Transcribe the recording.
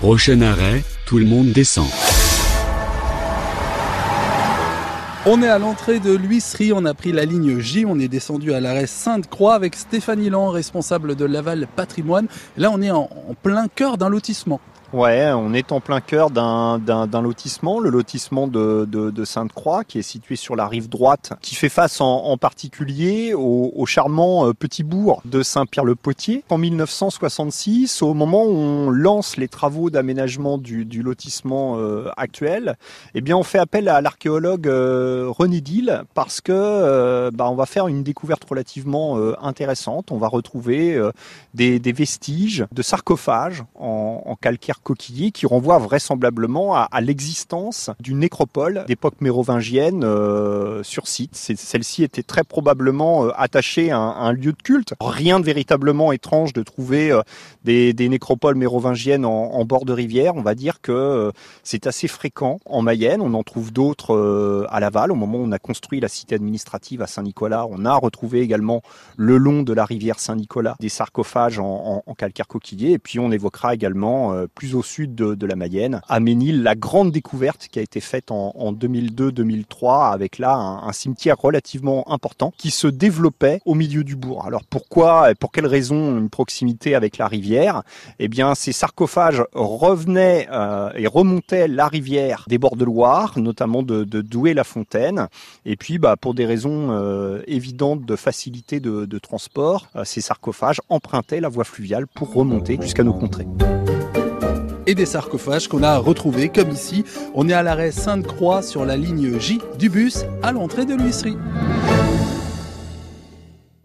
Prochain arrêt, tout le monde descend. On est à l'entrée de l'huisserie, on a pris la ligne J, on est descendu à l'arrêt Sainte-Croix avec Stéphanie Lan, responsable de Laval Patrimoine. Là, on est en, plein cœur d'un lotissement. Ouais, on est en plein cœur d'un lotissement, le lotissement de, de, de Sainte-Croix, qui est situé sur la rive droite, qui fait face en, en particulier au, au, charmant euh, petit bourg de Saint-Pierre-le-Potier. En 1966, au moment où on lance les travaux d'aménagement du, du, lotissement euh, actuel, eh bien, on fait appel à l'archéologue euh, René Dill parce que euh, bah, on va faire une découverte relativement euh, intéressante. On va retrouver des, des, vestiges de sarcophages en, en calcaire coquillé qui renvoie vraisemblablement à, l'existence d'une nécropole d'époque mérovingienne euh, sur site. Celle-ci était très probablement euh, attachée à un, lieu de culte. Rien de véritablement étrange de trouver euh, des, nécropoles mérovingiennes en, bord de rivière. On va dire que c'est assez fréquent en Mayenne. On en trouve d'autres à Laval. Au moment où on a construit la cité administrative à Saint-Nicolas, on a retrouvé également le long de la rivière Saint-Nicolas des sarcophages en, calcaire coquillé. Et puis on évoquera également euh, au sud de, la Mayenne. À Ménil, la grande découverte qui a été faite en, en 2002-2003 avec là un, cimetière relativement important qui se développait au milieu du bourg. Alors pourquoi, pour quelle raison une proximité avec la rivière? Eh bien, ces sarcophages revenaient euh, et remontaient la rivière des bords de Loire, notamment de, Douai-la-Fontaine. Et puis, bah, pour des raisons euh, évidentes de facilité de, de transport, euh, ces sarcophages empruntaient la voie fluviale pour remonter jusqu'à nos contrées et des sarcophages qu'on a retrouvés, comme ici. On est à l'arrêt Sainte-Croix sur la ligne J du bus à l'entrée de l'huisserie.